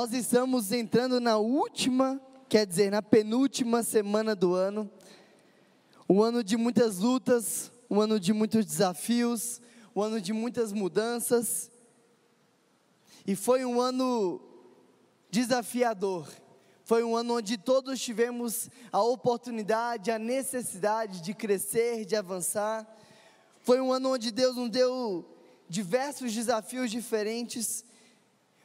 Nós estamos entrando na última, quer dizer, na penúltima semana do ano. Um ano de muitas lutas, um ano de muitos desafios, um ano de muitas mudanças. E foi um ano desafiador. Foi um ano onde todos tivemos a oportunidade, a necessidade de crescer, de avançar. Foi um ano onde Deus nos deu diversos desafios diferentes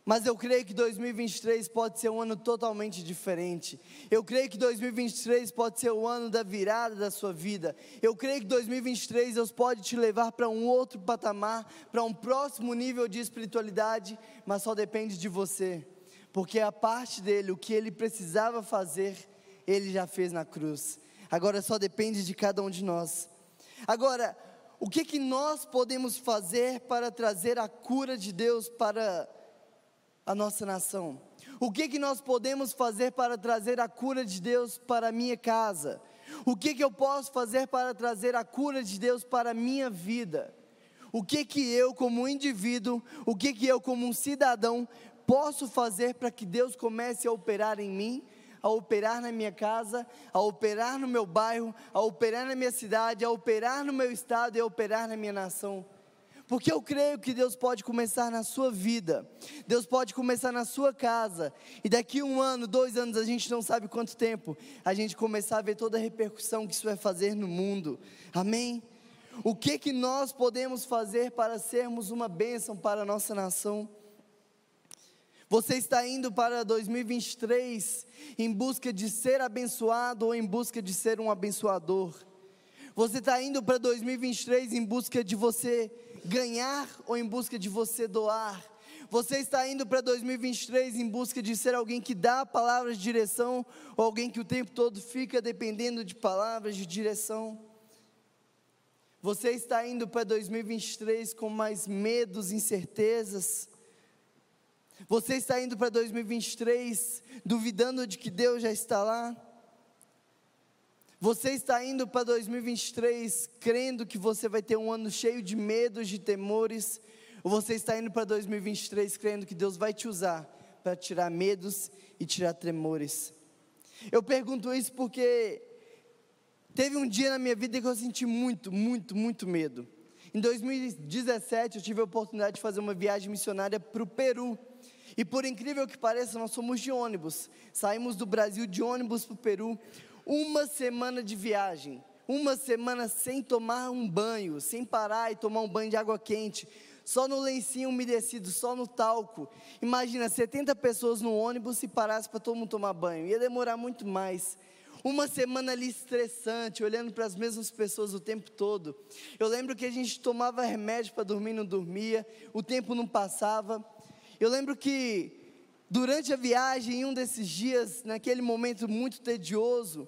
mas eu creio que 2023 pode ser um ano totalmente diferente. Eu creio que 2023 pode ser o ano da virada da sua vida. Eu creio que 2023 Deus pode te levar para um outro patamar, para um próximo nível de espiritualidade, mas só depende de você. Porque a parte dele, o que ele precisava fazer, ele já fez na cruz. Agora só depende de cada um de nós. Agora, o que que nós podemos fazer para trazer a cura de Deus para a nossa nação? O que, que nós podemos fazer para trazer a cura de Deus para a minha casa? O que, que eu posso fazer para trazer a cura de Deus para a minha vida? O que que eu como indivíduo, o que que eu como um cidadão posso fazer para que Deus comece a operar em mim, a operar na minha casa, a operar no meu bairro, a operar na minha cidade, a operar no meu estado e a operar na minha nação? Porque eu creio que Deus pode começar na sua vida, Deus pode começar na sua casa, e daqui um ano, dois anos, a gente não sabe quanto tempo, a gente começar a ver toda a repercussão que isso vai fazer no mundo, amém? O que que nós podemos fazer para sermos uma bênção para a nossa nação? Você está indo para 2023 em busca de ser abençoado ou em busca de ser um abençoador? Você está indo para 2023 em busca de você ganhar ou em busca de você doar? Você está indo para 2023 em busca de ser alguém que dá palavras de direção ou alguém que o tempo todo fica dependendo de palavras de direção? Você está indo para 2023 com mais medos, incertezas? Você está indo para 2023 duvidando de que Deus já está lá? Você está indo para 2023 crendo que você vai ter um ano cheio de medos, de temores, ou você está indo para 2023 crendo que Deus vai te usar para tirar medos e tirar tremores? Eu pergunto isso porque teve um dia na minha vida que eu senti muito, muito, muito medo. Em 2017 eu tive a oportunidade de fazer uma viagem missionária para o Peru. E por incrível que pareça, nós somos de ônibus. Saímos do Brasil de ônibus para o Peru. Uma semana de viagem, uma semana sem tomar um banho, sem parar e tomar um banho de água quente, só no lencinho umedecido, só no talco. Imagina 70 pessoas no ônibus se parasse para todo mundo tomar banho, ia demorar muito mais. Uma semana ali estressante, olhando para as mesmas pessoas o tempo todo. Eu lembro que a gente tomava remédio para dormir, não dormia, o tempo não passava. Eu lembro que Durante a viagem, em um desses dias, naquele momento muito tedioso,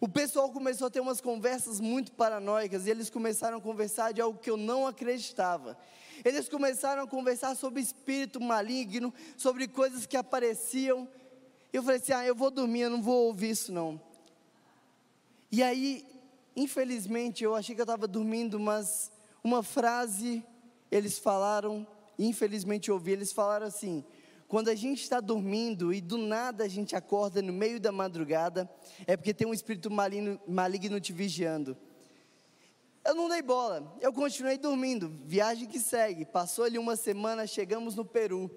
o pessoal começou a ter umas conversas muito paranoicas e eles começaram a conversar de algo que eu não acreditava. Eles começaram a conversar sobre espírito maligno, sobre coisas que apareciam. Eu falei assim: ah, eu vou dormir, eu não vou ouvir isso não. E aí, infelizmente, eu achei que eu estava dormindo, mas uma frase eles falaram, infelizmente eu ouvi, eles falaram assim: quando a gente está dormindo e do nada a gente acorda no meio da madrugada, é porque tem um espírito maligno, maligno te vigiando. Eu não dei bola, eu continuei dormindo. Viagem que segue. Passou ali uma semana, chegamos no Peru.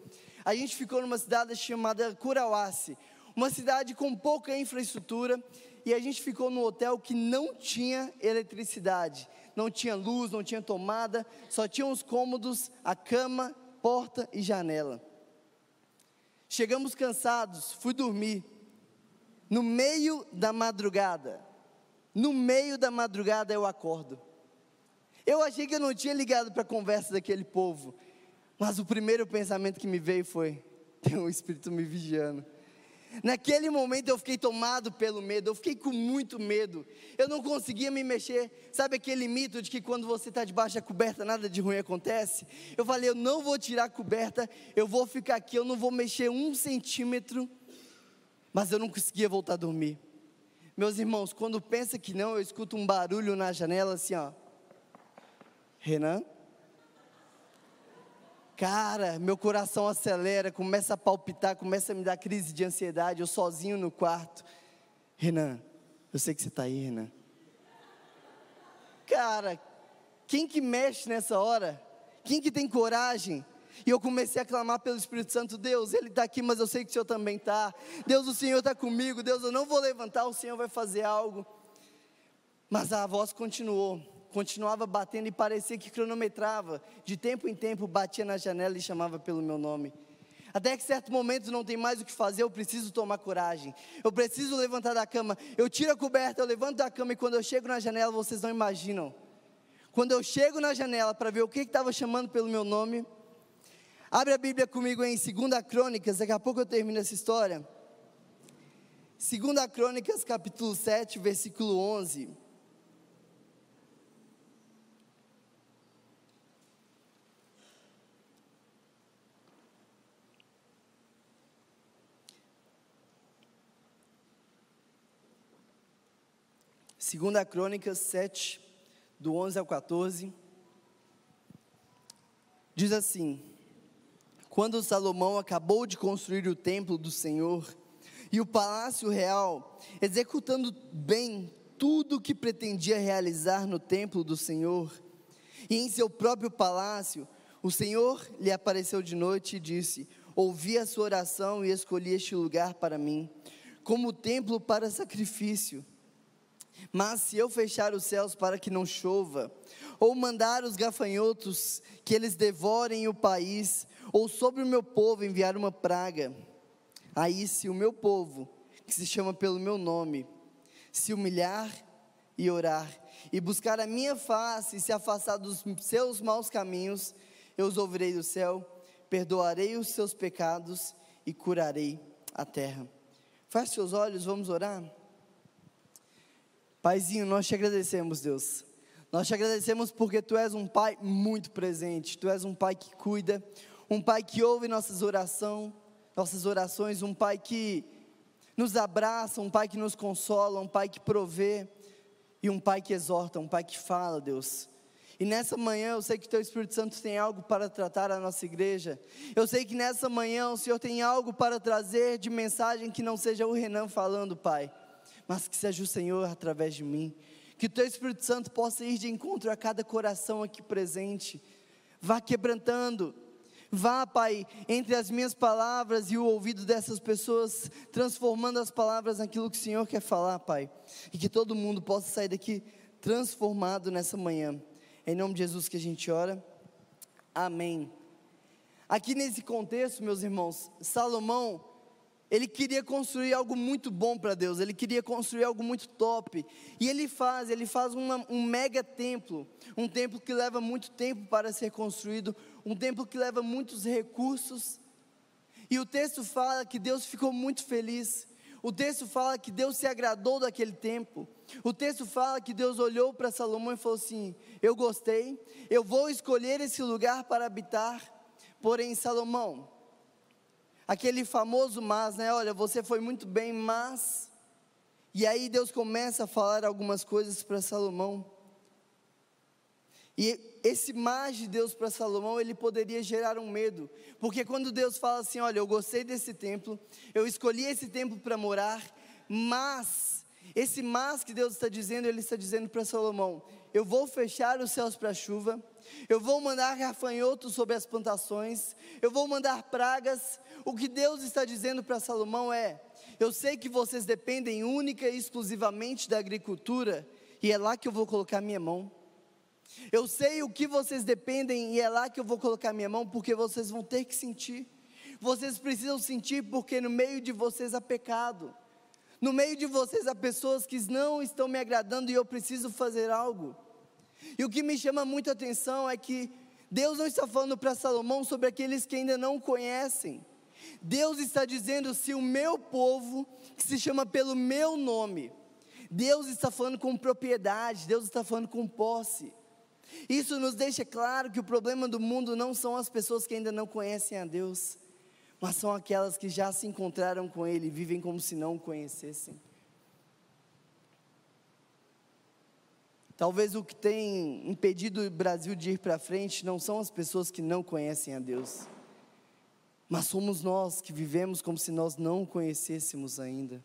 A gente ficou numa cidade chamada Curauace, uma cidade com pouca infraestrutura, e a gente ficou num hotel que não tinha eletricidade, não tinha luz, não tinha tomada, só tinha os cômodos, a cama, porta e janela. Chegamos cansados, fui dormir. No meio da madrugada, no meio da madrugada eu acordo. Eu achei que eu não tinha ligado para a conversa daquele povo, mas o primeiro pensamento que me veio foi: tem um espírito me vigiando. Naquele momento eu fiquei tomado pelo medo, eu fiquei com muito medo. Eu não conseguia me mexer. Sabe aquele mito de que quando você está debaixo da coberta nada de ruim acontece? Eu falei, eu não vou tirar a coberta, eu vou ficar aqui, eu não vou mexer um centímetro. Mas eu não conseguia voltar a dormir. Meus irmãos, quando pensa que não, eu escuto um barulho na janela assim, ó. Renan? Cara, meu coração acelera, começa a palpitar, começa a me dar crise de ansiedade, eu sozinho no quarto. Renan, eu sei que você está aí, Renan. Cara, quem que mexe nessa hora? Quem que tem coragem? E eu comecei a clamar pelo Espírito Santo, Deus, Ele está aqui, mas eu sei que o Senhor também está. Deus, o Senhor está comigo. Deus, eu não vou levantar, o Senhor vai fazer algo. Mas a voz continuou, continuava batendo e parecia que cronometrava. De tempo em tempo batia na janela e chamava pelo meu nome. Até que certo momento não tem mais o que fazer, eu preciso tomar coragem. Eu preciso levantar da cama. Eu tiro a coberta, eu levanto da cama e quando eu chego na janela, vocês não imaginam. Quando eu chego na janela para ver o que estava chamando pelo meu nome, abre a Bíblia comigo em 2 Crônicas, daqui a pouco eu termino essa história. 2 Crônicas, capítulo 7, versículo 11. Segunda Crônicas 7, do 11 ao 14, diz assim: Quando Salomão acabou de construir o templo do Senhor e o palácio real, executando bem tudo o que pretendia realizar no templo do Senhor, e em seu próprio palácio, o Senhor lhe apareceu de noite e disse: Ouvi a sua oração e escolhi este lugar para mim, como templo para sacrifício. Mas se eu fechar os céus para que não chova, ou mandar os gafanhotos que eles devorem o país, ou sobre o meu povo enviar uma praga, aí se o meu povo, que se chama pelo meu nome, se humilhar e orar, e buscar a minha face e se afastar dos seus maus caminhos, eu os ouvirei do céu, perdoarei os seus pecados e curarei a terra. Feche seus olhos, vamos orar. Paizinho, nós te agradecemos, Deus. Nós te agradecemos porque tu és um pai muito presente, tu és um pai que cuida, um pai que ouve nossas orações, nossas orações, um pai que nos abraça, um pai que nos consola, um pai que provê e um pai que exorta, um pai que fala, Deus. E nessa manhã eu sei que teu Espírito Santo tem algo para tratar a nossa igreja. Eu sei que nessa manhã o Senhor tem algo para trazer de mensagem que não seja o Renan falando, Pai mas que seja o Senhor através de mim. Que o teu Espírito Santo possa ir de encontro a cada coração aqui presente. Vá quebrantando. Vá, Pai, entre as minhas palavras e o ouvido dessas pessoas, transformando as palavras naquilo que o Senhor quer falar, Pai. E que todo mundo possa sair daqui transformado nessa manhã. Em nome de Jesus que a gente ora. Amém. Aqui nesse contexto, meus irmãos, Salomão ele queria construir algo muito bom para Deus, ele queria construir algo muito top. E ele faz, ele faz uma, um mega templo, um templo que leva muito tempo para ser construído, um templo que leva muitos recursos. E o texto fala que Deus ficou muito feliz. O texto fala que Deus se agradou daquele tempo. O texto fala que Deus olhou para Salomão e falou assim: Eu gostei, eu vou escolher esse lugar para habitar. Porém, Salomão, aquele famoso mas, né? Olha, você foi muito bem, mas. E aí Deus começa a falar algumas coisas para Salomão. E esse mas de Deus para Salomão, ele poderia gerar um medo, porque quando Deus fala assim: Olha, eu gostei desse templo, eu escolhi esse templo para morar, mas, esse mas que Deus está dizendo, ele está dizendo para Salomão: Eu vou fechar os céus para a chuva, eu vou mandar gafanhotos sobre as plantações, eu vou mandar pragas. O que Deus está dizendo para Salomão é: eu sei que vocês dependem única e exclusivamente da agricultura, e é lá que eu vou colocar minha mão. Eu sei o que vocês dependem, e é lá que eu vou colocar minha mão, porque vocês vão ter que sentir. Vocês precisam sentir, porque no meio de vocês há pecado. No meio de vocês há pessoas que não estão me agradando e eu preciso fazer algo. E o que me chama muito atenção é que Deus não está falando para Salomão sobre aqueles que ainda não conhecem. Deus está dizendo: se o meu povo, que se chama pelo meu nome, Deus está falando com propriedade, Deus está falando com posse. Isso nos deixa claro que o problema do mundo não são as pessoas que ainda não conhecem a Deus, mas são aquelas que já se encontraram com Ele e vivem como se não o conhecessem. Talvez o que tem impedido o Brasil de ir para frente não são as pessoas que não conhecem a Deus, mas somos nós que vivemos como se nós não o conhecêssemos ainda.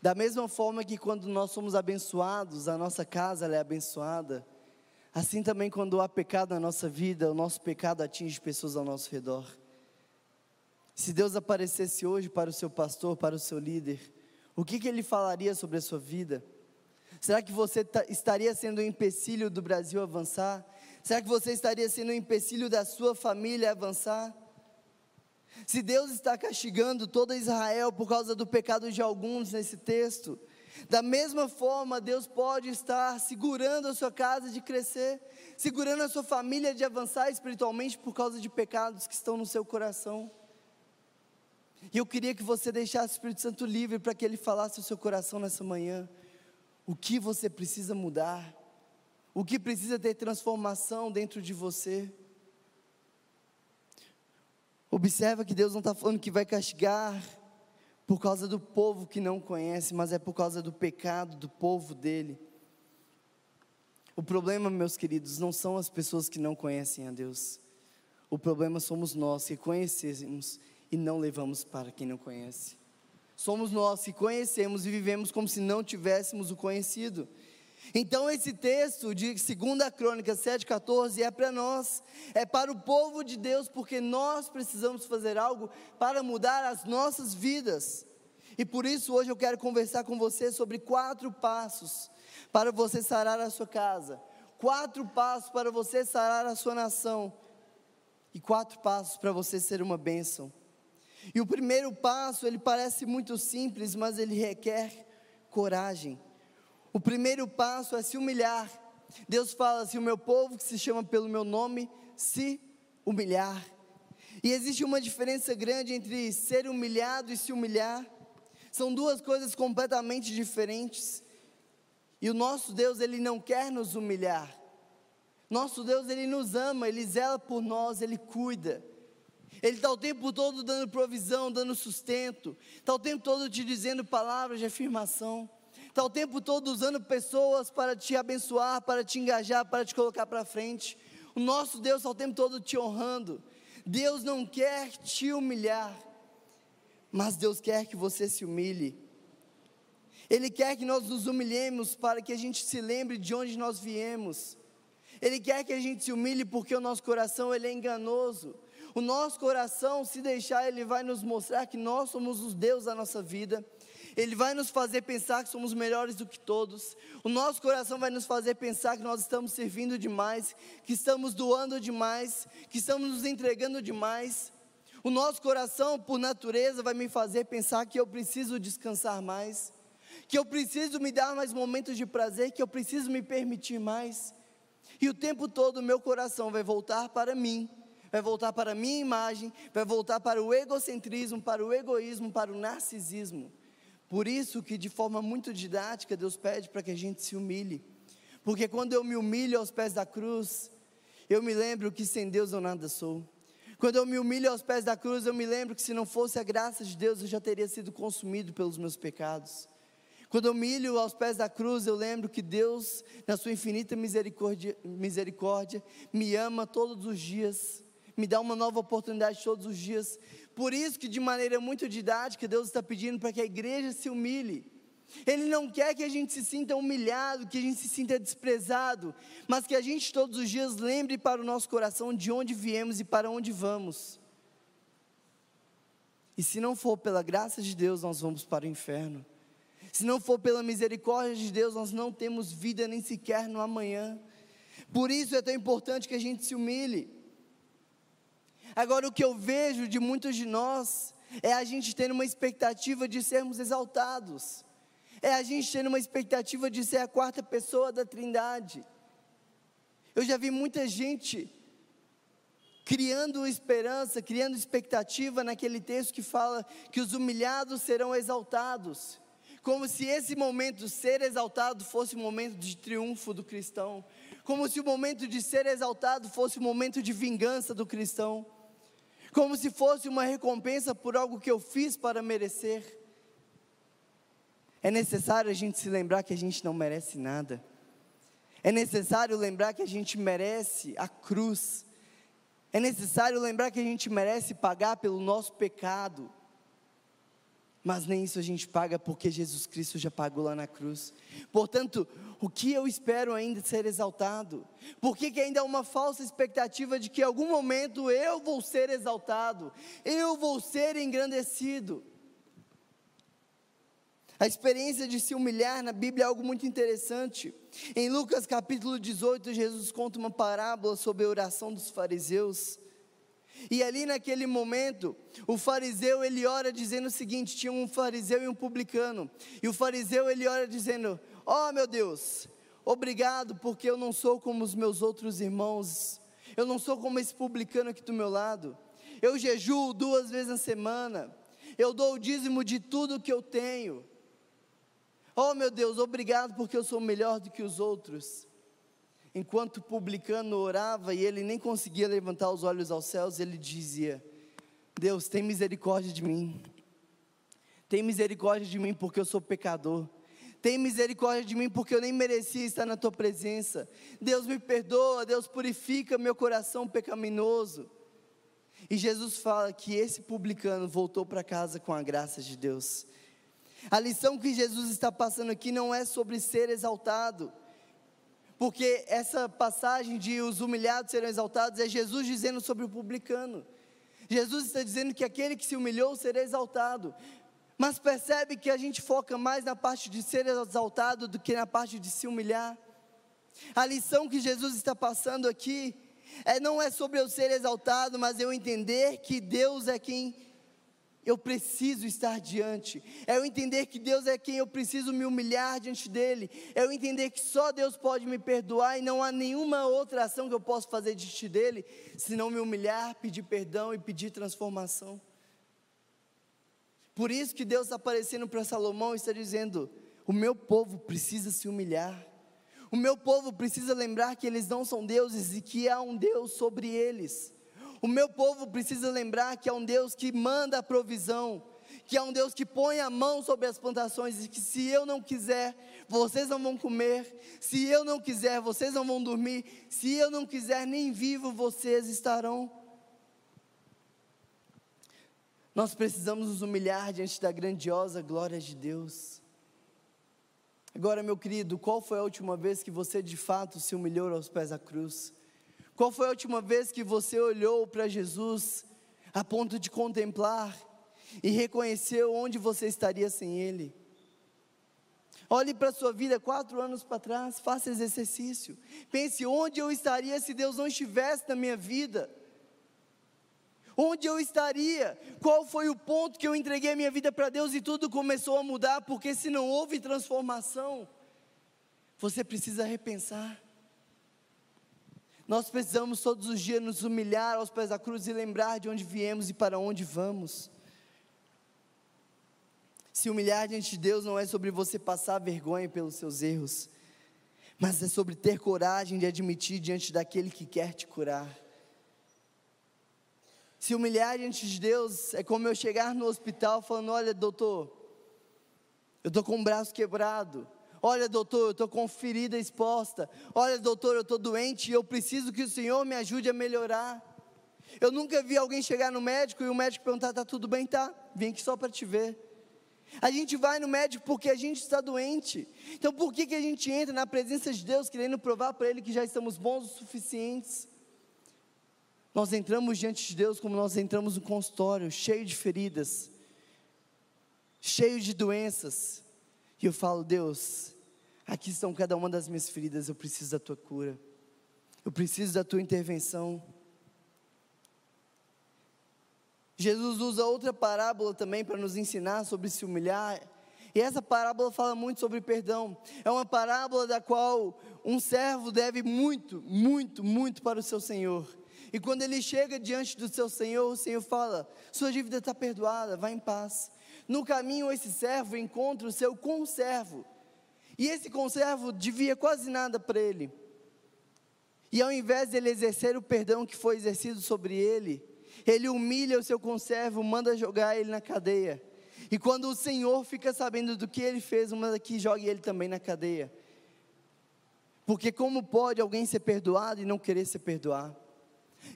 Da mesma forma que quando nós somos abençoados, a nossa casa é abençoada, assim também quando há pecado na nossa vida, o nosso pecado atinge pessoas ao nosso redor. Se Deus aparecesse hoje para o seu pastor, para o seu líder, o que, que ele falaria sobre a sua vida? Será que você estaria sendo um empecilho do Brasil avançar? Será que você estaria sendo um empecilho da sua família avançar? Se Deus está castigando toda Israel por causa do pecado de alguns nesse texto, da mesma forma, Deus pode estar segurando a sua casa de crescer, segurando a sua família de avançar espiritualmente por causa de pecados que estão no seu coração. E eu queria que você deixasse o Espírito Santo livre para que ele falasse o seu coração nessa manhã. O que você precisa mudar? O que precisa ter transformação dentro de você? Observa que Deus não está falando que vai castigar por causa do povo que não conhece, mas é por causa do pecado do povo dele. O problema, meus queridos, não são as pessoas que não conhecem a Deus. O problema somos nós que conhecemos e não levamos para quem não conhece. Somos nós que conhecemos e vivemos como se não tivéssemos o conhecido. Então esse texto de 2 Crônicas 7,14 é para nós, é para o povo de Deus, porque nós precisamos fazer algo para mudar as nossas vidas. E por isso hoje eu quero conversar com você sobre quatro passos para você sarar a sua casa, quatro passos para você sarar a sua nação, e quatro passos para você ser uma bênção. E o primeiro passo, ele parece muito simples, mas ele requer coragem. O primeiro passo é se humilhar. Deus fala assim: o meu povo que se chama pelo meu nome, se humilhar. E existe uma diferença grande entre ser humilhado e se humilhar. São duas coisas completamente diferentes. E o nosso Deus, ele não quer nos humilhar. Nosso Deus, ele nos ama, ele zela por nós, ele cuida. Ele está o tempo todo dando provisão, dando sustento, está o tempo todo te dizendo palavras de afirmação, está o tempo todo usando pessoas para te abençoar, para te engajar, para te colocar para frente. O nosso Deus está o tempo todo te honrando. Deus não quer te humilhar, mas Deus quer que você se humilhe. Ele quer que nós nos humilhemos para que a gente se lembre de onde nós viemos. Ele quer que a gente se humilhe porque o nosso coração ele é enganoso. O nosso coração, se deixar, ele vai nos mostrar que nós somos os deuses da nossa vida. Ele vai nos fazer pensar que somos melhores do que todos. O nosso coração vai nos fazer pensar que nós estamos servindo demais, que estamos doando demais, que estamos nos entregando demais. O nosso coração, por natureza, vai me fazer pensar que eu preciso descansar mais, que eu preciso me dar mais momentos de prazer, que eu preciso me permitir mais. E o tempo todo o meu coração vai voltar para mim vai voltar para a minha imagem, vai voltar para o egocentrismo, para o egoísmo, para o narcisismo. Por isso que de forma muito didática Deus pede para que a gente se humilhe. Porque quando eu me humilho aos pés da cruz, eu me lembro que sem Deus eu nada sou. Quando eu me humilho aos pés da cruz, eu me lembro que se não fosse a graça de Deus, eu já teria sido consumido pelos meus pecados. Quando eu humilho aos pés da cruz, eu lembro que Deus, na sua infinita misericórdia, misericórdia me ama todos os dias me dá uma nova oportunidade todos os dias. Por isso que de maneira muito didática Deus está pedindo para que a igreja se humilhe. Ele não quer que a gente se sinta humilhado, que a gente se sinta desprezado, mas que a gente todos os dias lembre para o nosso coração de onde viemos e para onde vamos. E se não for pela graça de Deus, nós vamos para o inferno. Se não for pela misericórdia de Deus, nós não temos vida nem sequer no amanhã. Por isso é tão importante que a gente se humilhe. Agora, o que eu vejo de muitos de nós é a gente tendo uma expectativa de sermos exaltados, é a gente tendo uma expectativa de ser a quarta pessoa da Trindade. Eu já vi muita gente criando esperança, criando expectativa naquele texto que fala que os humilhados serão exaltados, como se esse momento ser exaltado fosse o momento de triunfo do cristão, como se o momento de ser exaltado fosse o momento de vingança do cristão como se fosse uma recompensa por algo que eu fiz para merecer. É necessário a gente se lembrar que a gente não merece nada. É necessário lembrar que a gente merece a cruz. É necessário lembrar que a gente merece pagar pelo nosso pecado. Mas nem isso a gente paga porque Jesus Cristo já pagou lá na cruz. Portanto, o que eu espero ainda ser exaltado? Por que, que ainda há uma falsa expectativa de que em algum momento eu vou ser exaltado, eu vou ser engrandecido? A experiência de se humilhar na Bíblia é algo muito interessante. Em Lucas capítulo 18, Jesus conta uma parábola sobre a oração dos fariseus. E ali naquele momento, o fariseu ele ora dizendo o seguinte: tinha um fariseu e um publicano. E o fariseu ele ora dizendo: Ó oh, meu Deus, obrigado porque eu não sou como os meus outros irmãos. Eu não sou como esse publicano aqui do meu lado. Eu jejuo duas vezes na semana. Eu dou o dízimo de tudo que eu tenho. Oh meu Deus, obrigado porque eu sou melhor do que os outros. Enquanto o publicano orava e ele nem conseguia levantar os olhos aos céus, ele dizia: Deus, tem misericórdia de mim. Tem misericórdia de mim porque eu sou pecador. Tem misericórdia de mim porque eu nem merecia estar na tua presença. Deus me perdoa, Deus purifica meu coração pecaminoso. E Jesus fala que esse publicano voltou para casa com a graça de Deus. A lição que Jesus está passando aqui não é sobre ser exaltado, porque essa passagem de os humilhados serão exaltados é Jesus dizendo sobre o publicano. Jesus está dizendo que aquele que se humilhou será exaltado, mas percebe que a gente foca mais na parte de ser exaltado do que na parte de se humilhar. A lição que Jesus está passando aqui é não é sobre eu ser exaltado, mas eu entender que Deus é quem eu preciso estar diante, é eu entender que Deus é quem eu preciso me humilhar diante dEle, é eu entender que só Deus pode me perdoar e não há nenhuma outra ação que eu possa fazer diante dEle, senão me humilhar, pedir perdão e pedir transformação. Por isso que Deus está aparecendo para Salomão e está dizendo: o meu povo precisa se humilhar, o meu povo precisa lembrar que eles não são deuses e que há um Deus sobre eles. O meu povo precisa lembrar que é um Deus que manda a provisão, que é um Deus que põe a mão sobre as plantações e que se eu não quiser, vocês não vão comer, se eu não quiser, vocês não vão dormir, se eu não quiser, nem vivo vocês estarão. Nós precisamos nos humilhar diante da grandiosa glória de Deus. Agora, meu querido, qual foi a última vez que você de fato se humilhou aos pés da cruz? Qual foi a última vez que você olhou para Jesus a ponto de contemplar e reconheceu onde você estaria sem Ele? Olhe para a sua vida quatro anos para trás, faça esse exercício. Pense onde eu estaria se Deus não estivesse na minha vida. Onde eu estaria? Qual foi o ponto que eu entreguei a minha vida para Deus e tudo começou a mudar? Porque se não houve transformação, você precisa repensar. Nós precisamos todos os dias nos humilhar aos pés da cruz e lembrar de onde viemos e para onde vamos. Se humilhar diante de Deus não é sobre você passar vergonha pelos seus erros, mas é sobre ter coragem de admitir diante daquele que quer te curar. Se humilhar diante de Deus é como eu chegar no hospital falando: Olha, doutor, eu estou com o braço quebrado, Olha, doutor, eu estou com ferida exposta. Olha, doutor, eu estou doente e eu preciso que o Senhor me ajude a melhorar. Eu nunca vi alguém chegar no médico e o médico perguntar: está tudo bem? Tá, vim aqui só para te ver. A gente vai no médico porque a gente está doente. Então, por que, que a gente entra na presença de Deus querendo provar para Ele que já estamos bons o suficientes? Nós entramos diante de Deus como nós entramos no consultório, cheio de feridas, cheio de doenças. E eu falo, Deus, aqui estão cada uma das minhas feridas, eu preciso da tua cura, eu preciso da tua intervenção. Jesus usa outra parábola também para nos ensinar sobre se humilhar. E essa parábola fala muito sobre perdão. É uma parábola da qual um servo deve muito, muito, muito para o seu senhor. E quando ele chega diante do seu senhor, o senhor fala: Sua dívida está perdoada, vá em paz. No caminho, esse servo encontra o seu conservo. E esse conservo devia quase nada para ele. E ao invés de ele exercer o perdão que foi exercido sobre ele, ele humilha o seu conservo, manda jogar ele na cadeia. E quando o Senhor fica sabendo do que ele fez, uma daqui joga ele também na cadeia. Porque como pode alguém ser perdoado e não querer ser perdoado?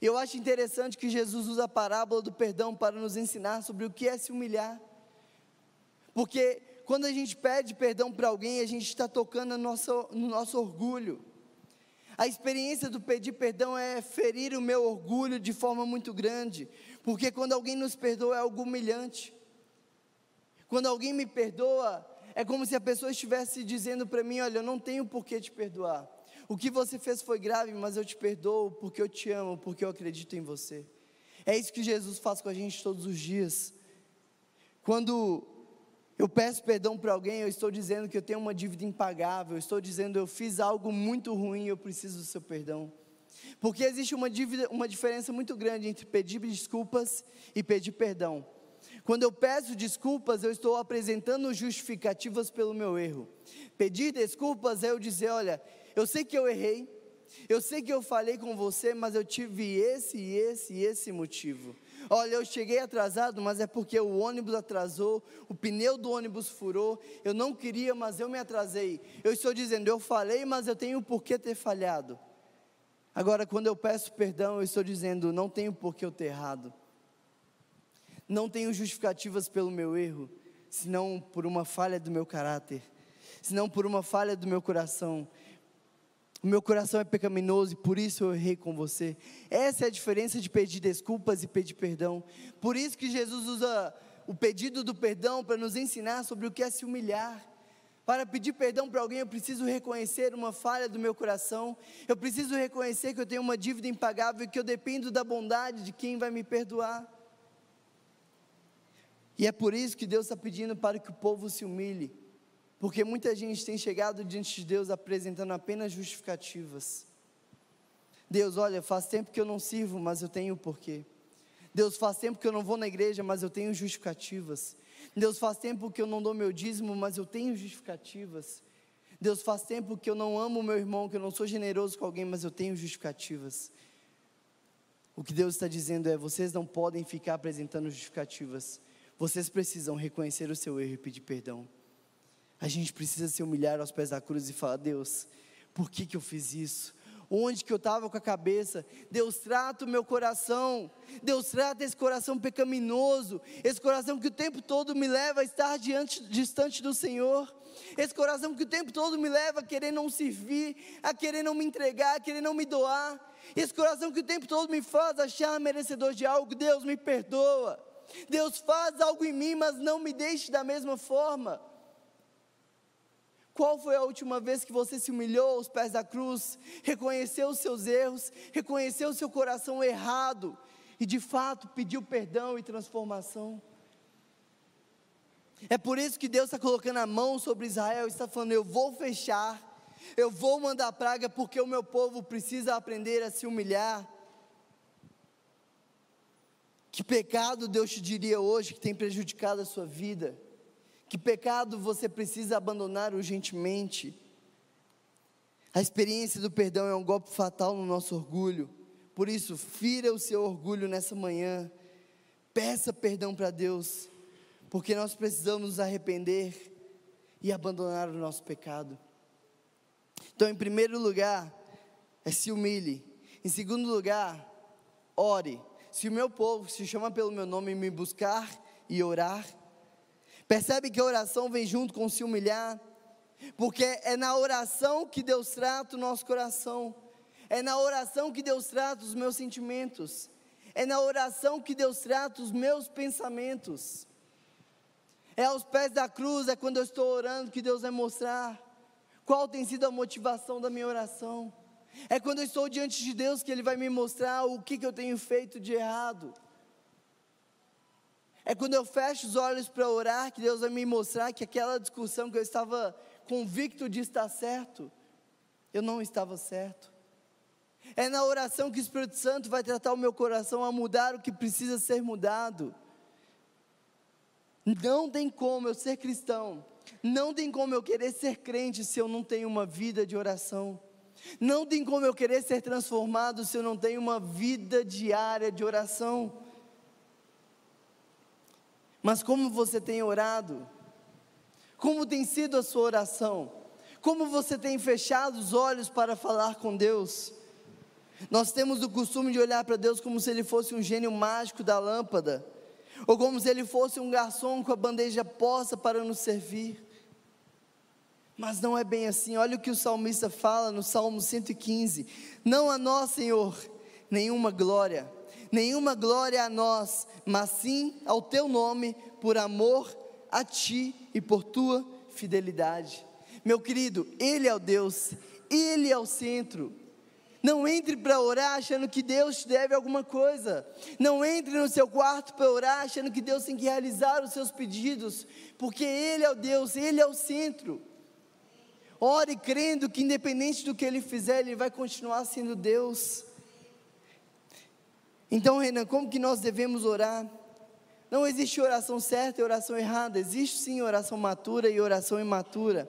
Eu acho interessante que Jesus usa a parábola do perdão para nos ensinar sobre o que é se humilhar. Porque quando a gente pede perdão para alguém, a gente está tocando no nosso, no nosso orgulho. A experiência do pedir perdão é ferir o meu orgulho de forma muito grande, porque quando alguém nos perdoa é algo humilhante. Quando alguém me perdoa, é como se a pessoa estivesse dizendo para mim: Olha, eu não tenho por que te perdoar. O que você fez foi grave, mas eu te perdoo porque eu te amo, porque eu acredito em você. É isso que Jesus faz com a gente todos os dias. Quando eu peço perdão para alguém, eu estou dizendo que eu tenho uma dívida impagável, eu estou dizendo eu fiz algo muito ruim, eu preciso do seu perdão. Porque existe uma, dívida, uma diferença muito grande entre pedir desculpas e pedir perdão. Quando eu peço desculpas, eu estou apresentando justificativas pelo meu erro. Pedir desculpas é eu dizer: olha, eu sei que eu errei, eu sei que eu falei com você, mas eu tive esse, esse e esse motivo. Olha, eu cheguei atrasado, mas é porque o ônibus atrasou, o pneu do ônibus furou. Eu não queria, mas eu me atrasei. Eu estou dizendo, eu falei, mas eu tenho por que ter falhado. Agora, quando eu peço perdão, eu estou dizendo, não tenho por que eu ter errado. Não tenho justificativas pelo meu erro, senão por uma falha do meu caráter, senão por uma falha do meu coração. O meu coração é pecaminoso e por isso eu errei com você. Essa é a diferença de pedir desculpas e pedir perdão. Por isso que Jesus usa o pedido do perdão para nos ensinar sobre o que é se humilhar. Para pedir perdão para alguém, eu preciso reconhecer uma falha do meu coração. Eu preciso reconhecer que eu tenho uma dívida impagável e que eu dependo da bondade de quem vai me perdoar. E é por isso que Deus está pedindo para que o povo se humilhe. Porque muita gente tem chegado diante de Deus apresentando apenas justificativas. Deus, olha, faz tempo que eu não sirvo, mas eu tenho porquê. Deus, faz tempo que eu não vou na igreja, mas eu tenho justificativas. Deus, faz tempo que eu não dou meu dízimo, mas eu tenho justificativas. Deus, faz tempo que eu não amo meu irmão, que eu não sou generoso com alguém, mas eu tenho justificativas. O que Deus está dizendo é: vocês não podem ficar apresentando justificativas. Vocês precisam reconhecer o seu erro e pedir perdão. A gente precisa se humilhar aos pés da cruz e falar: Deus, por que, que eu fiz isso? Onde que eu estava com a cabeça? Deus trata o meu coração. Deus trata esse coração pecaminoso. Esse coração que o tempo todo me leva a estar diante, distante do Senhor. Esse coração que o tempo todo me leva a querer não servir, a querer não me entregar, a querer não me doar. Esse coração que o tempo todo me faz achar merecedor de algo. Deus me perdoa. Deus faz algo em mim, mas não me deixe da mesma forma. Qual foi a última vez que você se humilhou aos pés da cruz, reconheceu os seus erros, reconheceu o seu coração errado e de fato pediu perdão e transformação? É por isso que Deus está colocando a mão sobre Israel e está falando: Eu vou fechar, eu vou mandar praga, porque o meu povo precisa aprender a se humilhar. Que pecado Deus te diria hoje que tem prejudicado a sua vida? Que pecado você precisa abandonar urgentemente? A experiência do perdão é um golpe fatal no nosso orgulho. Por isso, fira o seu orgulho nessa manhã. Peça perdão para Deus, porque nós precisamos nos arrepender e abandonar o nosso pecado. Então, em primeiro lugar, é se humilhe. Em segundo lugar, ore. Se o meu povo se chama pelo meu nome me buscar e orar, Percebe que a oração vem junto com se humilhar? Porque é na oração que Deus trata o nosso coração, é na oração que Deus trata os meus sentimentos, é na oração que Deus trata os meus pensamentos. É aos pés da cruz, é quando eu estou orando que Deus vai mostrar qual tem sido a motivação da minha oração. É quando eu estou diante de Deus que Ele vai me mostrar o que, que eu tenho feito de errado. É quando eu fecho os olhos para orar que Deus vai me mostrar que aquela discussão que eu estava convicto de estar certo, eu não estava certo. É na oração que o Espírito Santo vai tratar o meu coração a mudar o que precisa ser mudado. Não tem como eu ser cristão, não tem como eu querer ser crente se eu não tenho uma vida de oração. Não tem como eu querer ser transformado se eu não tenho uma vida diária de oração. Mas como você tem orado? Como tem sido a sua oração? Como você tem fechado os olhos para falar com Deus? Nós temos o costume de olhar para Deus como se Ele fosse um gênio mágico da lâmpada, ou como se Ele fosse um garçom com a bandeja posta para nos servir. Mas não é bem assim, olha o que o salmista fala no Salmo 115: Não a nós, Senhor, nenhuma glória, nenhuma glória a nós, mas sim ao teu nome, por amor a ti e por tua fidelidade. Meu querido, Ele é o Deus, Ele é o centro. Não entre para orar achando que Deus te deve alguma coisa. Não entre no seu quarto para orar achando que Deus tem que realizar os seus pedidos, porque Ele é o Deus, Ele é o centro. Ore crendo que, independente do que Ele fizer, Ele vai continuar sendo Deus. Então, Renan, como que nós devemos orar? Não existe oração certa e oração errada, existe sim oração matura e oração imatura.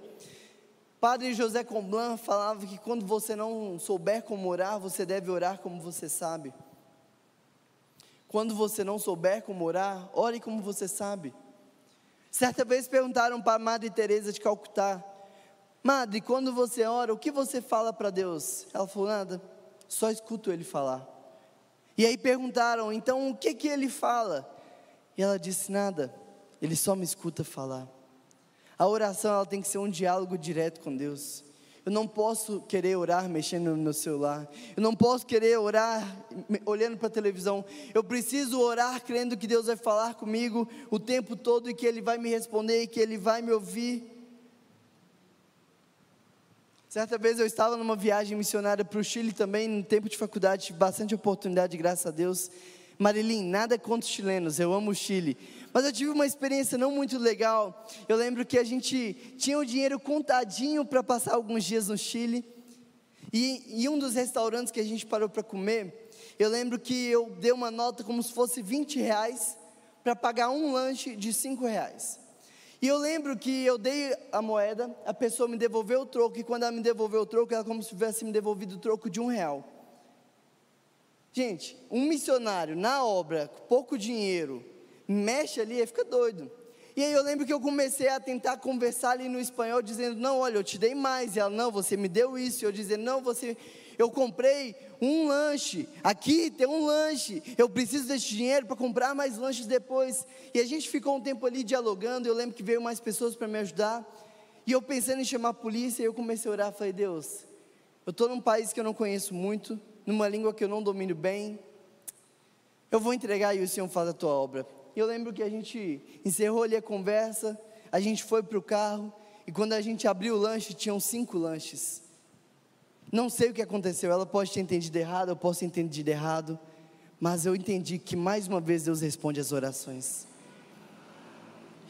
Padre José Comblan falava que quando você não souber como orar, você deve orar como você sabe. Quando você não souber como orar, ore como você sabe. Certa vez perguntaram para a Madre Teresa de Calcutá: Madre, quando você ora, o que você fala para Deus? Ela falou: Nada, só escuto ele falar. E aí perguntaram: Então o que que ele fala? E ela disse: Nada, ele só me escuta falar. A oração ela tem que ser um diálogo direto com Deus. Eu não posso querer orar mexendo no meu celular. Eu não posso querer orar olhando para a televisão. Eu preciso orar crendo que Deus vai falar comigo o tempo todo e que Ele vai me responder e que Ele vai me ouvir. Certa vez eu estava numa viagem missionária para o Chile também, no tempo de faculdade, tive bastante oportunidade, graças a Deus. Marilyn, nada contra os chilenos, eu amo o Chile. Mas eu tive uma experiência não muito legal. Eu lembro que a gente tinha o dinheiro contadinho para passar alguns dias no Chile. E em um dos restaurantes que a gente parou para comer, eu lembro que eu dei uma nota como se fosse 20 reais para pagar um lanche de 5 reais. E eu lembro que eu dei a moeda, a pessoa me devolveu o troco, e quando ela me devolveu o troco, ela como se tivesse me devolvido o troco de um real. Gente, um missionário na obra, com pouco dinheiro, mexe ali e fica doido. E aí eu lembro que eu comecei a tentar conversar ali no espanhol, dizendo, não, olha, eu te dei mais. E ela, não, você me deu isso. E eu dizendo, não, você, eu comprei um lanche. Aqui tem um lanche. Eu preciso desse dinheiro para comprar mais lanches depois. E a gente ficou um tempo ali dialogando. Eu lembro que veio mais pessoas para me ajudar. E eu pensando em chamar a polícia, eu comecei a orar. Falei, Deus, eu estou num país que eu não conheço muito numa língua que eu não domino bem. Eu vou entregar e o Senhor faz a tua obra. E eu lembro que a gente encerrou ali a conversa, a gente foi para o carro, e quando a gente abriu o lanche, tinham cinco lanches. Não sei o que aconteceu, ela pode ter entendido errado, eu posso ter entendido errado, mas eu entendi que mais uma vez Deus responde às orações.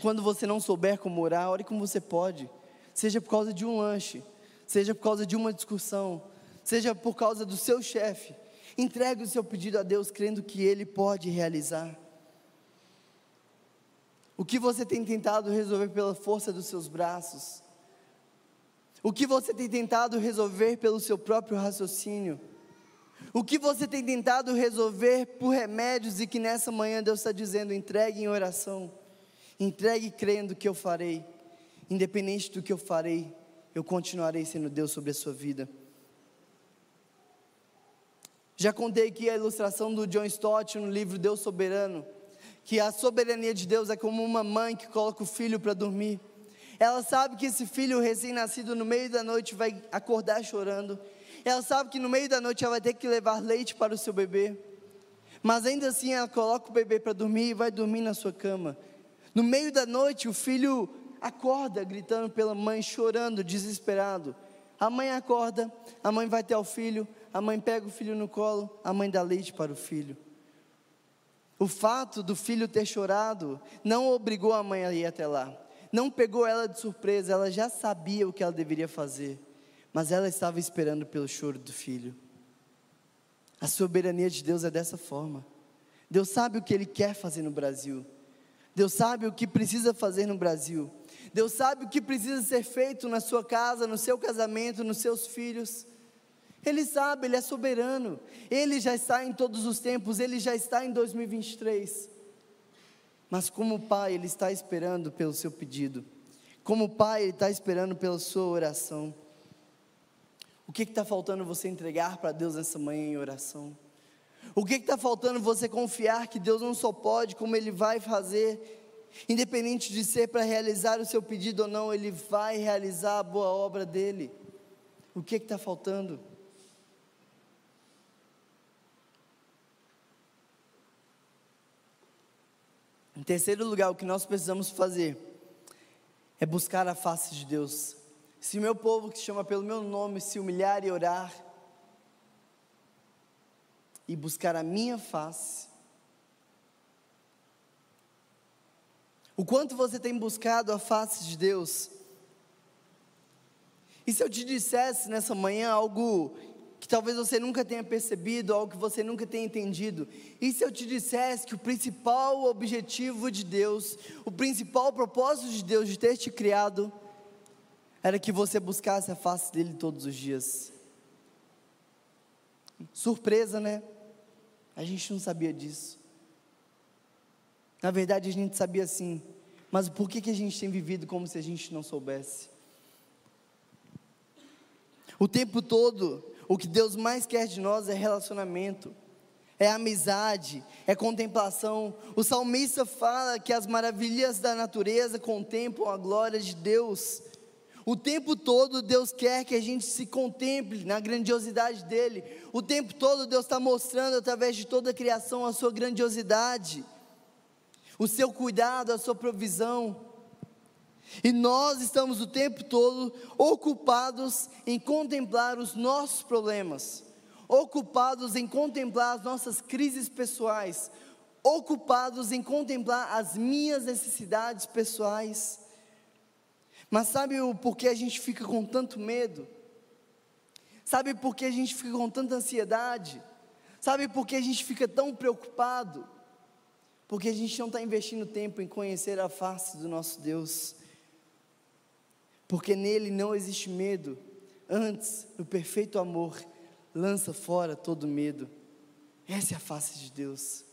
Quando você não souber como orar, ore como você pode, seja por causa de um lanche, seja por causa de uma discussão, seja por causa do seu chefe. Entregue o seu pedido a Deus, crendo que Ele pode realizar. O que você tem tentado resolver pela força dos seus braços? O que você tem tentado resolver pelo seu próprio raciocínio? O que você tem tentado resolver por remédios e que nessa manhã Deus está dizendo: entregue em oração, entregue crendo que eu farei, independente do que eu farei, eu continuarei sendo Deus sobre a sua vida. Já contei aqui a ilustração do John Stott no livro Deus Soberano, que a soberania de Deus é como uma mãe que coloca o filho para dormir. Ela sabe que esse filho recém-nascido no meio da noite vai acordar chorando. Ela sabe que no meio da noite ela vai ter que levar leite para o seu bebê. Mas ainda assim ela coloca o bebê para dormir e vai dormir na sua cama. No meio da noite o filho acorda gritando pela mãe, chorando, desesperado. A mãe acorda, a mãe vai até o filho, a mãe pega o filho no colo, a mãe dá leite para o filho. O fato do filho ter chorado não obrigou a mãe a ir até lá, não pegou ela de surpresa, ela já sabia o que ela deveria fazer, mas ela estava esperando pelo choro do filho. A soberania de Deus é dessa forma. Deus sabe o que Ele quer fazer no Brasil. Deus sabe o que precisa fazer no Brasil. Deus sabe o que precisa ser feito na sua casa, no seu casamento, nos seus filhos. Ele sabe, Ele é soberano. Ele já está em todos os tempos, Ele já está em 2023. Mas como pai, Ele está esperando pelo seu pedido. Como pai, Ele está esperando pela sua oração. O que está faltando você entregar para Deus nessa manhã em oração? O que está faltando você confiar que Deus não só pode, como Ele vai fazer, independente de ser para realizar o seu pedido ou não, Ele vai realizar a boa obra dele. O que está faltando? Em terceiro lugar, o que nós precisamos fazer é buscar a face de Deus. Se o meu povo que se chama pelo meu nome se humilhar e orar, e buscar a minha face, o quanto você tem buscado a face de Deus. E se eu te dissesse nessa manhã algo que talvez você nunca tenha percebido, algo que você nunca tenha entendido. E se eu te dissesse que o principal objetivo de Deus, o principal propósito de Deus de ter te criado, era que você buscasse a face dele todos os dias. Surpresa, né? A gente não sabia disso. Na verdade, a gente sabia sim, mas por que, que a gente tem vivido como se a gente não soubesse? O tempo todo, o que Deus mais quer de nós é relacionamento, é amizade, é contemplação. O salmista fala que as maravilhas da natureza contemplam a glória de Deus. O tempo todo Deus quer que a gente se contemple na grandiosidade dEle. O tempo todo Deus está mostrando através de toda a criação a sua grandiosidade, o seu cuidado, a sua provisão. E nós estamos o tempo todo ocupados em contemplar os nossos problemas, ocupados em contemplar as nossas crises pessoais, ocupados em contemplar as minhas necessidades pessoais. Mas sabe o porquê a gente fica com tanto medo? Sabe por que a gente fica com tanta ansiedade? Sabe por que a gente fica tão preocupado? Porque a gente não está investindo tempo em conhecer a face do nosso Deus porque nele não existe medo. Antes, no perfeito amor, lança fora todo medo. Essa é a face de Deus.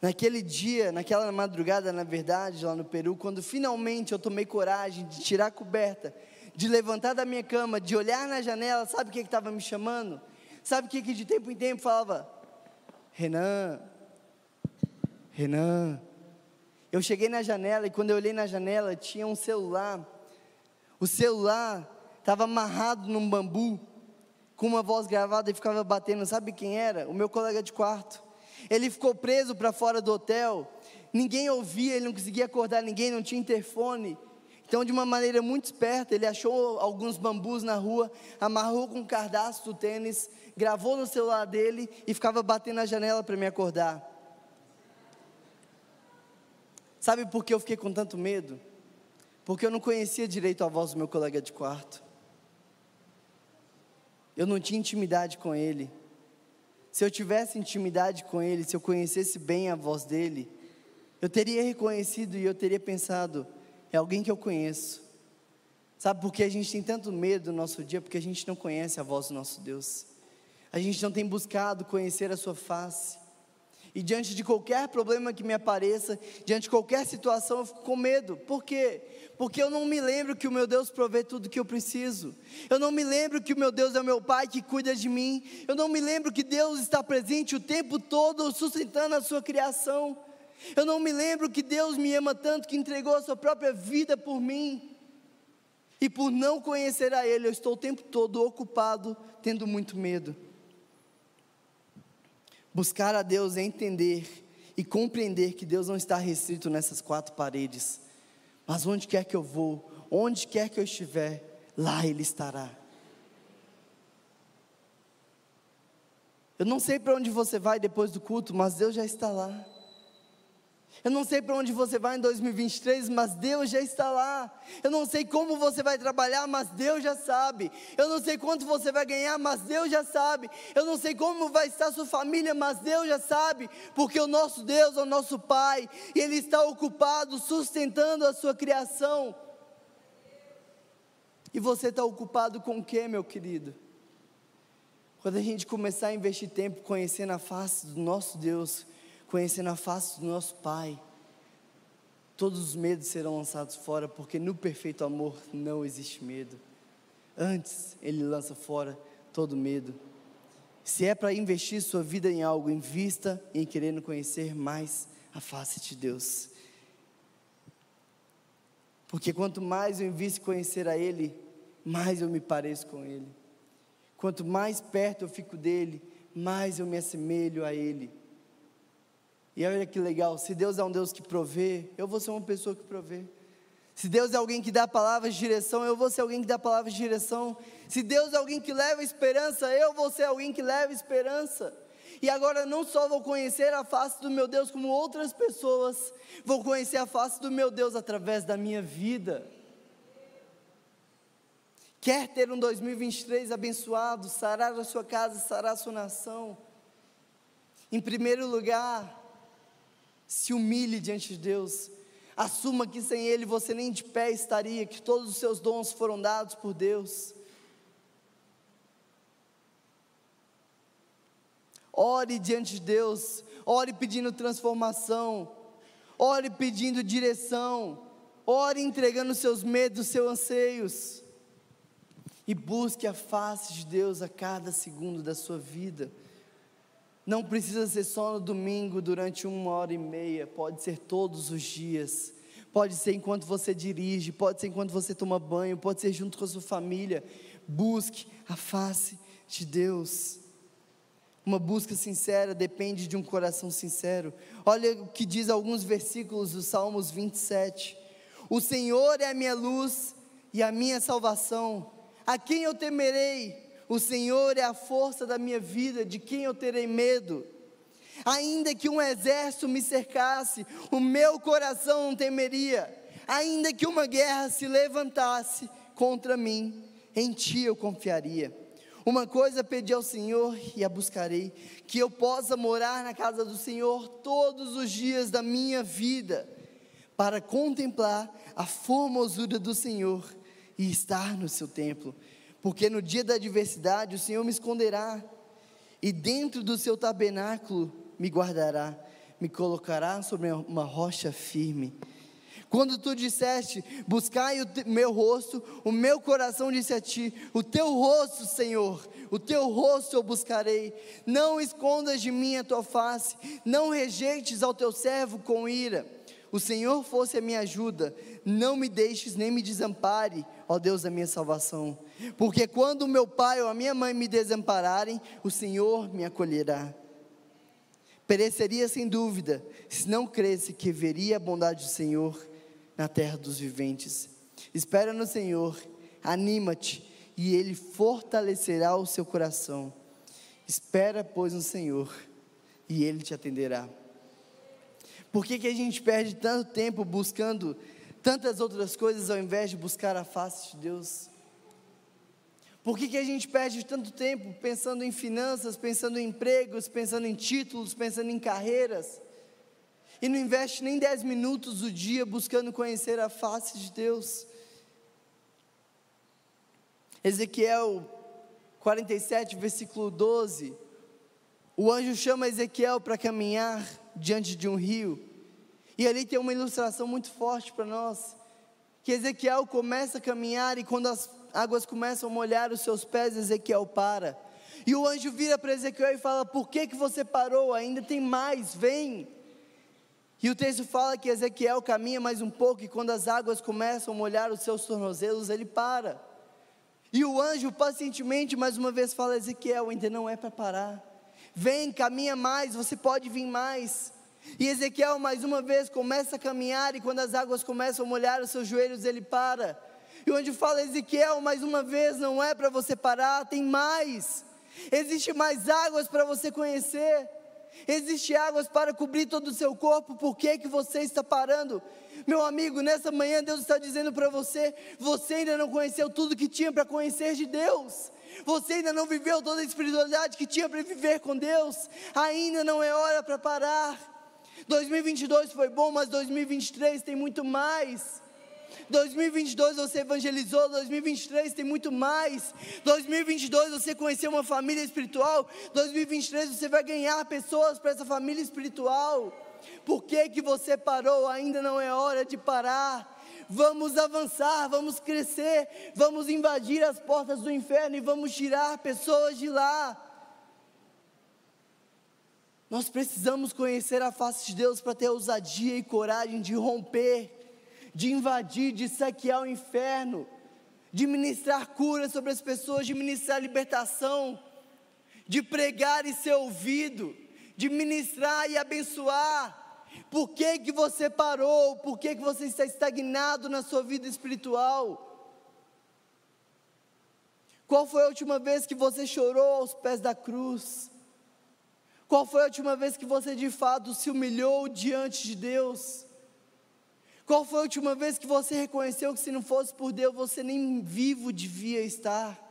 Naquele dia, naquela madrugada, na verdade, lá no Peru, quando finalmente eu tomei coragem de tirar a coberta, de levantar da minha cama, de olhar na janela, sabe o que estava me chamando? Sabe o que, que de tempo em tempo falava? Renan, Renan, eu cheguei na janela e quando eu olhei na janela tinha um celular. O celular estava amarrado num bambu, com uma voz gravada e ficava batendo. Sabe quem era? O meu colega de quarto. Ele ficou preso para fora do hotel. Ninguém ouvia, ele não conseguia acordar ninguém, não tinha interfone. Então, de uma maneira muito esperta, ele achou alguns bambus na rua, amarrou com um cadastro do tênis, gravou no celular dele e ficava batendo na janela para me acordar. Sabe por que eu fiquei com tanto medo? Porque eu não conhecia direito a voz do meu colega de quarto. Eu não tinha intimidade com ele. Se eu tivesse intimidade com ele, se eu conhecesse bem a voz dele, eu teria reconhecido e eu teria pensado: é alguém que eu conheço. Sabe por que a gente tem tanto medo no nosso dia? Porque a gente não conhece a voz do nosso Deus. A gente não tem buscado conhecer a sua face. E diante de qualquer problema que me apareça, diante de qualquer situação, eu fico com medo. Por quê? Porque eu não me lembro que o meu Deus provê tudo que eu preciso. Eu não me lembro que o meu Deus é o meu Pai que cuida de mim. Eu não me lembro que Deus está presente o tempo todo sustentando a sua criação. Eu não me lembro que Deus me ama tanto que entregou a sua própria vida por mim. E por não conhecer a Ele, eu estou o tempo todo ocupado, tendo muito medo. Buscar a Deus é entender e compreender que Deus não está restrito nessas quatro paredes, mas onde quer que eu vou, onde quer que eu estiver, lá Ele estará. Eu não sei para onde você vai depois do culto, mas Deus já está lá. Eu não sei para onde você vai em 2023, mas Deus já está lá. Eu não sei como você vai trabalhar, mas Deus já sabe. Eu não sei quanto você vai ganhar, mas Deus já sabe. Eu não sei como vai estar sua família, mas Deus já sabe, porque o nosso Deus é o nosso Pai e Ele está ocupado sustentando a sua criação. E você está ocupado com o que, meu querido? Quando a gente começar a investir tempo conhecendo a face do nosso Deus, conhecendo a face do nosso Pai, todos os medos serão lançados fora, porque no perfeito amor não existe medo. Antes, Ele lança fora todo medo. Se é para investir sua vida em algo, invista em querendo conhecer mais a face de Deus. Porque quanto mais eu invisto em conhecer a Ele, mais eu me pareço com Ele. Quanto mais perto eu fico dele, mais eu me assemelho a Ele. E olha que legal, se Deus é um Deus que provê, eu vou ser uma pessoa que provê. Se Deus é alguém que dá palavras de direção, eu vou ser alguém que dá palavras de direção. Se Deus é alguém que leva esperança, eu vou ser alguém que leva esperança. E agora não só vou conhecer a face do meu Deus, como outras pessoas vão conhecer a face do meu Deus através da minha vida. Quer ter um 2023 abençoado, sarar a sua casa, sarar a sua nação? Em primeiro lugar, se humilhe diante de Deus, Assuma que sem Ele você nem de pé estaria, que todos os seus dons foram dados por Deus. Ore diante de Deus, ore pedindo transformação, ore pedindo direção, ore entregando seus medos, seus anseios, e busque a face de Deus a cada segundo da sua vida. Não precisa ser só no domingo durante uma hora e meia, pode ser todos os dias. Pode ser enquanto você dirige, pode ser enquanto você toma banho, pode ser junto com a sua família. Busque a face de Deus. Uma busca sincera depende de um coração sincero. Olha o que diz alguns versículos do Salmos 27. O Senhor é a minha luz e a minha salvação. A quem eu temerei? O Senhor é a força da minha vida, de quem eu terei medo? Ainda que um exército me cercasse, o meu coração não temeria. Ainda que uma guerra se levantasse contra mim, em ti eu confiaria. Uma coisa pedi ao Senhor e a buscarei: que eu possa morar na casa do Senhor todos os dias da minha vida, para contemplar a formosura do Senhor e estar no seu templo porque no dia da adversidade o Senhor me esconderá, e dentro do seu tabernáculo me guardará, me colocará sobre uma rocha firme. Quando tu disseste, buscai o meu rosto, o meu coração disse a ti: O teu rosto, Senhor, o teu rosto eu buscarei. Não escondas de mim a tua face, não rejeites ao teu servo com ira. O Senhor fosse a minha ajuda, não me deixes nem me desampare, ó Deus da minha salvação. Porque quando meu pai ou a minha mãe me desampararem, o Senhor me acolherá. Pereceria sem dúvida, se não cresce que veria a bondade do Senhor na terra dos viventes. Espera no Senhor, anima-te, e Ele fortalecerá o seu coração. Espera, pois, no Senhor, e Ele te atenderá. Por que, que a gente perde tanto tempo buscando tantas outras coisas ao invés de buscar a face de Deus? Por que, que a gente perde tanto tempo pensando em finanças, pensando em empregos, pensando em títulos, pensando em carreiras? E não investe nem 10 minutos do dia buscando conhecer a face de Deus? Ezequiel 47, versículo 12. O anjo chama Ezequiel para caminhar diante de um rio. E ali tem uma ilustração muito forte para nós. Que Ezequiel começa a caminhar e quando as águas começam a molhar os seus pés, Ezequiel para. E o anjo vira para Ezequiel e fala: Por que, que você parou? Ainda tem mais, vem. E o texto fala que Ezequiel caminha mais um pouco e quando as águas começam a molhar os seus tornozelos, ele para. E o anjo pacientemente mais uma vez fala: Ezequiel, ainda não é para parar. Vem, caminha mais, você pode vir mais. E Ezequiel mais uma vez começa a caminhar e quando as águas começam a molhar os seus joelhos, ele para. E onde fala Ezequiel, mais uma vez, não é para você parar, tem mais. Existe mais águas para você conhecer. Existe águas para cobrir todo o seu corpo. Por que que você está parando? Meu amigo, nessa manhã Deus está dizendo para você, você ainda não conheceu tudo que tinha para conhecer de Deus. Você ainda não viveu toda a espiritualidade que tinha para viver com Deus. Ainda não é hora para parar. 2022 foi bom, mas 2023 tem muito mais. 2022 você evangelizou, 2023 tem muito mais. 2022 você conheceu uma família espiritual, 2023 você vai ganhar pessoas para essa família espiritual. Por que que você parou? Ainda não é hora de parar. Vamos avançar, vamos crescer, vamos invadir as portas do inferno e vamos tirar pessoas de lá. Nós precisamos conhecer a face de Deus para ter ousadia e coragem de romper, de invadir, de saquear o inferno, de ministrar cura sobre as pessoas, de ministrar libertação, de pregar e ser ouvido, de ministrar e abençoar. Por que, que você parou? Por que, que você está estagnado na sua vida espiritual? Qual foi a última vez que você chorou aos pés da cruz? Qual foi a última vez que você de fato se humilhou diante de Deus? Qual foi a última vez que você reconheceu que se não fosse por Deus você nem vivo devia estar?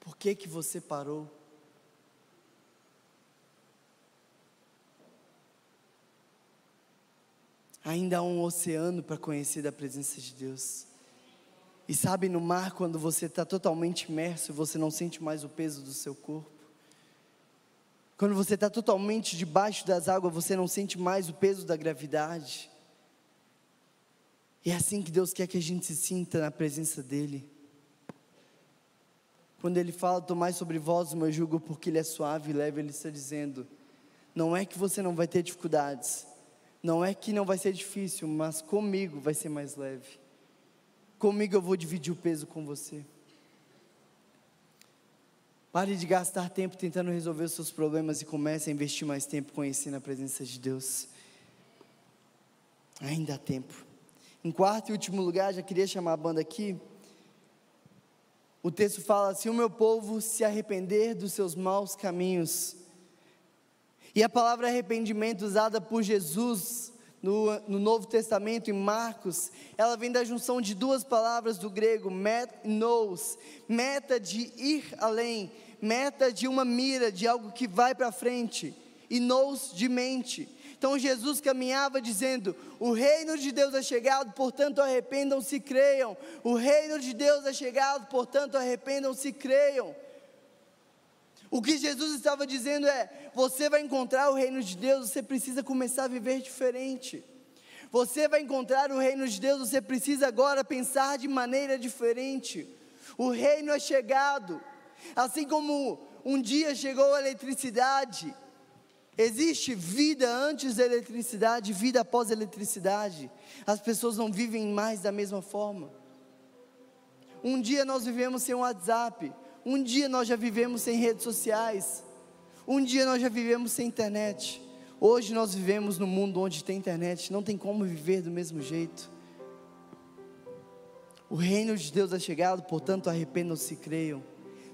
Por que que você parou? Ainda há um oceano para conhecer da presença de Deus. E sabe, no mar, quando você está totalmente imerso, você não sente mais o peso do seu corpo. Quando você está totalmente debaixo das águas, você não sente mais o peso da gravidade. E é assim que Deus quer que a gente se sinta na presença dEle. Quando Ele fala, tomai sobre vós o meu jugo, porque Ele é suave e leve, Ele está dizendo, não é que você não vai ter dificuldades, não é que não vai ser difícil, mas comigo vai ser mais leve. Comigo eu vou dividir o peso com você. Pare de gastar tempo tentando resolver os seus problemas e comece a investir mais tempo conhecendo a presença de Deus. Ainda há tempo. Em quarto e último lugar, já queria chamar a banda aqui. O texto fala: Se o meu povo se arrepender dos seus maus caminhos, e a palavra arrependimento usada por Jesus no, no, Novo Testamento, em Marcos, ela vem da junção de duas palavras do grego, met, nous, meta de ir além, meta de uma mira, de algo que vai para frente, e nous de mente. Então Jesus caminhava dizendo: O reino de Deus é chegado, portanto arrependam-se e creiam. O reino de Deus é chegado, portanto arrependam-se e creiam. O que Jesus estava dizendo é: você vai encontrar o reino de Deus, você precisa começar a viver diferente. Você vai encontrar o reino de Deus, você precisa agora pensar de maneira diferente. O reino é chegado, assim como um dia chegou a eletricidade. Existe vida antes da eletricidade, vida após a eletricidade. As pessoas não vivem mais da mesma forma. Um dia nós vivemos sem um WhatsApp, um dia nós já vivemos sem redes sociais. Um dia nós já vivemos sem internet. Hoje nós vivemos num mundo onde tem internet, não tem como viver do mesmo jeito. O reino de Deus é chegado, portanto arrependam-se e creiam.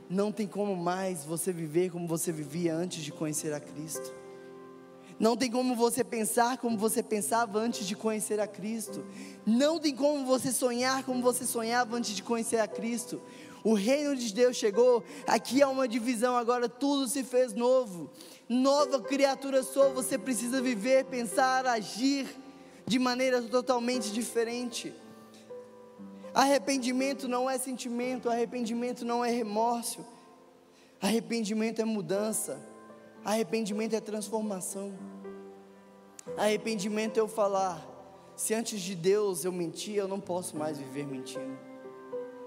Não tem como mais você viver como você vivia antes de conhecer a Cristo. Não tem como você pensar como você pensava antes de conhecer a Cristo. Não tem como você sonhar como você sonhava antes de conhecer a Cristo. O reino de Deus chegou, aqui há uma divisão, agora tudo se fez novo. Nova criatura sou, você precisa viver, pensar, agir de maneira totalmente diferente. Arrependimento não é sentimento, arrependimento não é remorso. Arrependimento é mudança. Arrependimento é transformação. Arrependimento é eu falar: se antes de Deus eu mentia, eu não posso mais viver mentindo.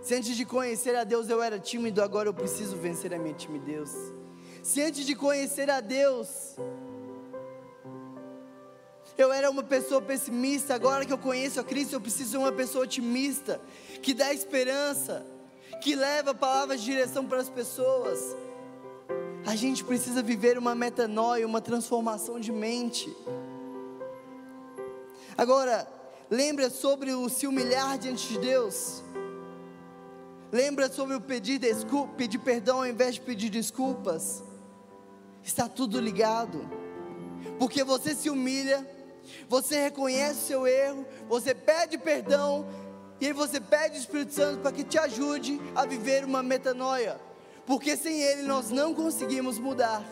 Se antes de conhecer a Deus eu era tímido, agora eu preciso vencer a minha timidez. Se antes de conhecer a Deus eu era uma pessoa pessimista, agora que eu conheço a Cristo, eu preciso ser uma pessoa otimista, que dá esperança, que leva palavras de direção para as pessoas. A gente precisa viver uma metanoia, uma transformação de mente. Agora, lembra sobre o se humilhar diante de Deus. Lembra sobre o pedir desculpa, pedir perdão ao invés de pedir desculpas? Está tudo ligado. Porque você se humilha, você reconhece o seu erro, você pede perdão, e aí você pede o Espírito Santo para que te ajude a viver uma metanoia. porque sem Ele nós não conseguimos mudar.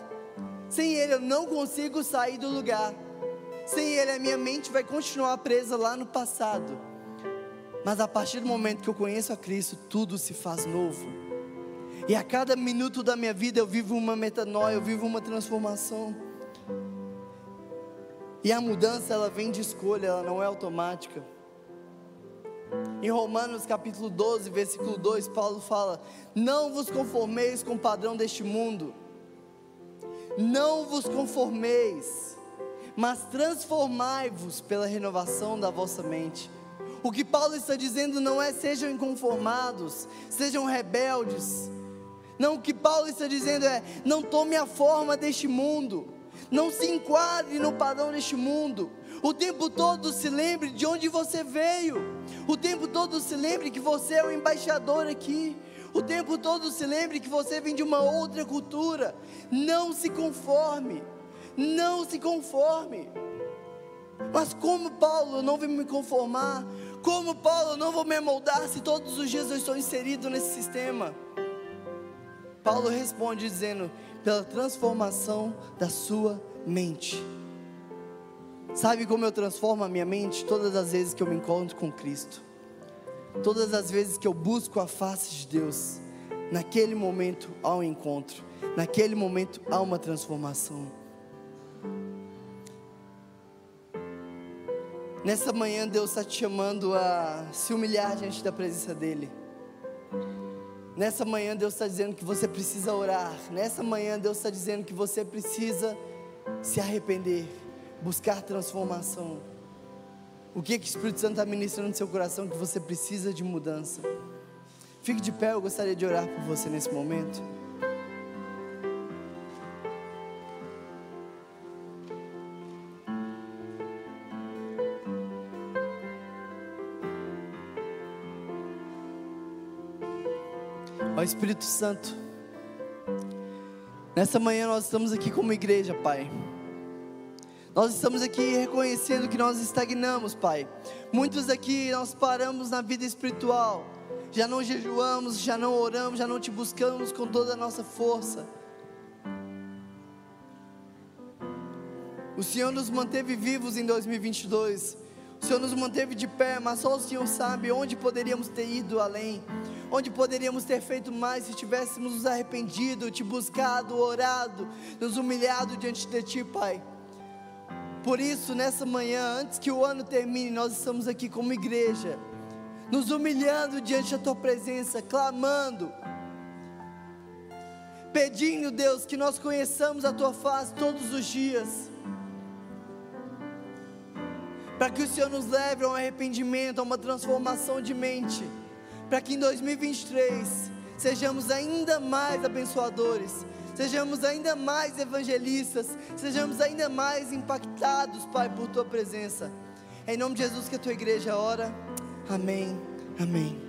Sem Ele eu não consigo sair do lugar. Sem Ele a minha mente vai continuar presa lá no passado. Mas a partir do momento que eu conheço a Cristo, tudo se faz novo. E a cada minuto da minha vida eu vivo uma metanoia, eu vivo uma transformação. E a mudança ela vem de escolha, ela não é automática. Em Romanos capítulo 12, versículo 2, Paulo fala: Não vos conformeis com o padrão deste mundo, não vos conformeis, mas transformai-vos pela renovação da vossa mente. O que Paulo está dizendo não é sejam inconformados, sejam rebeldes. Não, o que Paulo está dizendo é: não tome a forma deste mundo, não se enquadre no padrão deste mundo, o tempo todo se lembre de onde você veio. O tempo todo se lembre que você é o embaixador aqui. O tempo todo se lembre que você vem de uma outra cultura. Não se conforme. Não se conforme. Mas como Paulo, não vou me conformar. Como Paulo, eu não vou me moldar se todos os dias eu estou inserido nesse sistema. Paulo responde dizendo: pela transformação da sua mente. Sabe como eu transformo a minha mente todas as vezes que eu me encontro com Cristo? Todas as vezes que eu busco a face de Deus, naquele momento há um encontro, naquele momento há uma transformação. Nessa manhã Deus está te chamando a se humilhar diante da presença dEle. Nessa manhã Deus está dizendo que você precisa orar. Nessa manhã Deus está dizendo que você precisa se arrepender buscar transformação. O que, que o Espírito Santo está ministrando no seu coração que você precisa de mudança? Fique de pé, eu gostaria de orar por você nesse momento. Espírito Santo, nessa manhã nós estamos aqui como igreja, Pai. Nós estamos aqui reconhecendo que nós estagnamos, Pai. Muitos aqui nós paramos na vida espiritual. Já não jejuamos, já não oramos, já não te buscamos com toda a nossa força. O Senhor nos manteve vivos em 2022. O Senhor nos manteve de pé, mas só o Senhor sabe onde poderíamos ter ido além. Onde poderíamos ter feito mais se tivéssemos nos arrependido, te buscado, orado, nos humilhado diante de Ti, Pai. Por isso, nessa manhã, antes que o ano termine, nós estamos aqui como igreja, nos humilhando diante da tua presença, clamando, pedindo, Deus, que nós conheçamos a tua face todos os dias, para que o Senhor nos leve a um arrependimento, a uma transformação de mente, para que em 2023 sejamos ainda mais abençoadores sejamos ainda mais evangelistas, sejamos ainda mais impactados, Pai, por Tua presença. É em nome de Jesus que a Tua igreja ora. Amém. Amém.